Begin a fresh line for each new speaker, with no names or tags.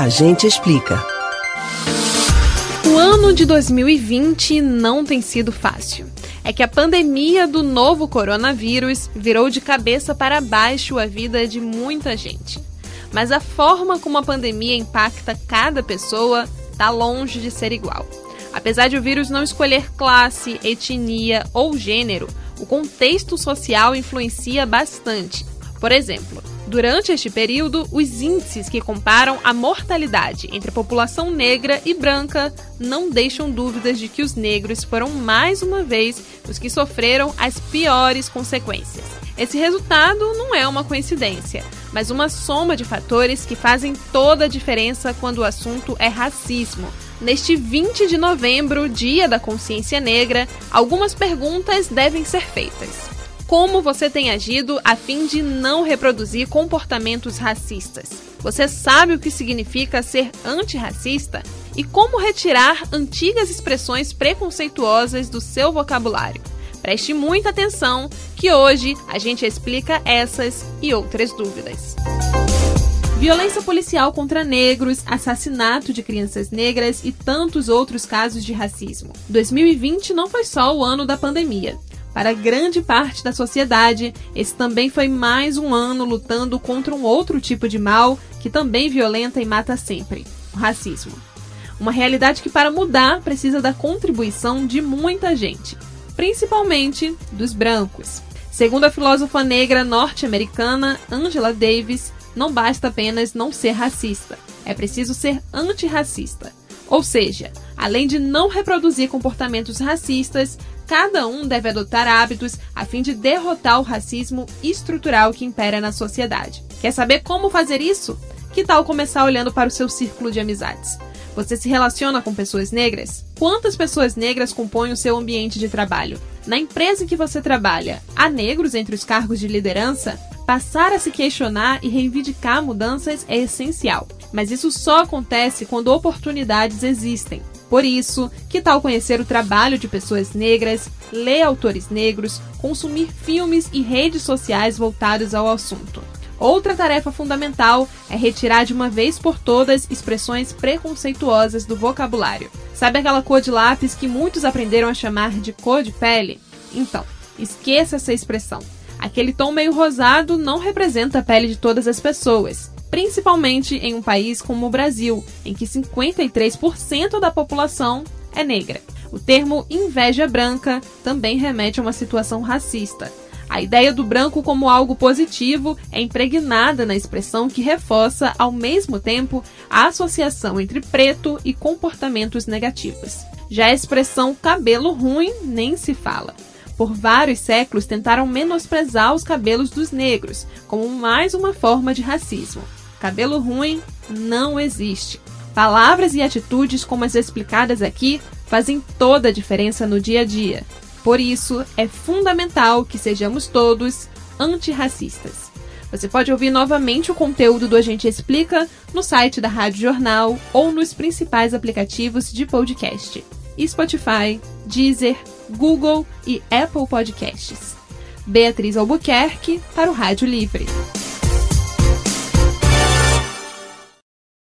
A gente explica.
O ano de 2020 não tem sido fácil. É que a pandemia do novo coronavírus virou de cabeça para baixo a vida de muita gente. Mas a forma como a pandemia impacta cada pessoa está longe de ser igual. Apesar de o vírus não escolher classe, etnia ou gênero, o contexto social influencia bastante. Por exemplo, Durante este período, os índices que comparam a mortalidade entre a população negra e branca não deixam dúvidas de que os negros foram mais uma vez os que sofreram as piores consequências. Esse resultado não é uma coincidência, mas uma soma de fatores que fazem toda a diferença quando o assunto é racismo. Neste 20 de novembro, Dia da Consciência Negra, algumas perguntas devem ser feitas como você tem agido a fim de não reproduzir comportamentos racistas. Você sabe o que significa ser antirracista e como retirar antigas expressões preconceituosas do seu vocabulário. Preste muita atenção, que hoje a gente explica essas e outras dúvidas. Violência policial contra negros, assassinato de crianças negras e tantos outros casos de racismo. 2020 não foi só o ano da pandemia. Para grande parte da sociedade, esse também foi mais um ano lutando contra um outro tipo de mal que também violenta e mata sempre: o racismo. Uma realidade que, para mudar, precisa da contribuição de muita gente, principalmente dos brancos. Segundo a filósofa negra norte-americana Angela Davis, não basta apenas não ser racista, é preciso ser antirracista. Ou seja, além de não reproduzir comportamentos racistas, cada um deve adotar hábitos a fim de derrotar o racismo estrutural que impera na sociedade. Quer saber como fazer isso? Que tal começar olhando para o seu círculo de amizades? Você se relaciona com pessoas negras? Quantas pessoas negras compõem o seu ambiente de trabalho? Na empresa em que você trabalha, há negros entre os cargos de liderança? Passar a se questionar e reivindicar mudanças é essencial, mas isso só acontece quando oportunidades existem. Por isso, que tal conhecer o trabalho de pessoas negras, ler autores negros, consumir filmes e redes sociais voltados ao assunto? Outra tarefa fundamental é retirar de uma vez por todas expressões preconceituosas do vocabulário. Sabe aquela cor de lápis que muitos aprenderam a chamar de cor de pele? Então, esqueça essa expressão. Aquele tom meio rosado não representa a pele de todas as pessoas principalmente em um país como o Brasil, em que 53% da população é negra. O termo inveja branca também remete a uma situação racista. A ideia do branco como algo positivo é impregnada na expressão que reforça, ao mesmo tempo, a associação entre preto e comportamentos negativos. Já a expressão cabelo ruim nem se fala. Por vários séculos tentaram menosprezar os cabelos dos negros, como mais uma forma de racismo. Cabelo ruim não existe. Palavras e atitudes como as explicadas aqui fazem toda a diferença no dia a dia. Por isso, é fundamental que sejamos todos antirracistas. Você pode ouvir novamente o conteúdo do Agente Explica no site da Rádio Jornal ou nos principais aplicativos de podcast: Spotify, Deezer, Google e Apple Podcasts. Beatriz Albuquerque para o Rádio Livre.